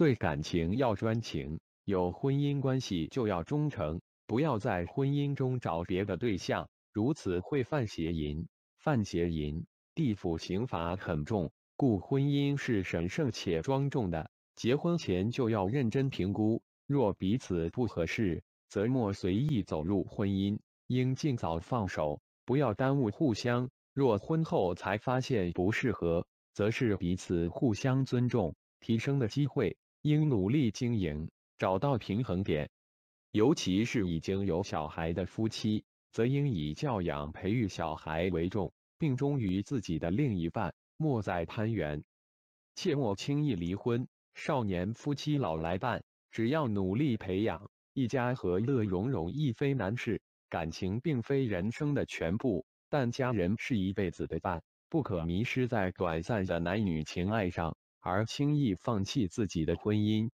对感情要专情，有婚姻关系就要忠诚，不要在婚姻中找别的对象，如此会犯邪淫。犯邪淫，地府刑罚很重，故婚姻是神圣且庄重的。结婚前就要认真评估，若彼此不合适，则莫随意走入婚姻，应尽早放手，不要耽误互相。若婚后才发现不适合，则是彼此互相尊重、提升的机会，应努力经营，找到平衡点。尤其是已经有小孩的夫妻，则应以教养培育小孩为重，并忠于自己的另一半，莫再攀援，切莫轻易离婚。少年夫妻老来伴，只要努力培养，一家和乐融融亦非难事。感情并非人生的全部，但家人是一辈子的伴，不可迷失在短暂的男女情爱上，而轻易放弃自己的婚姻。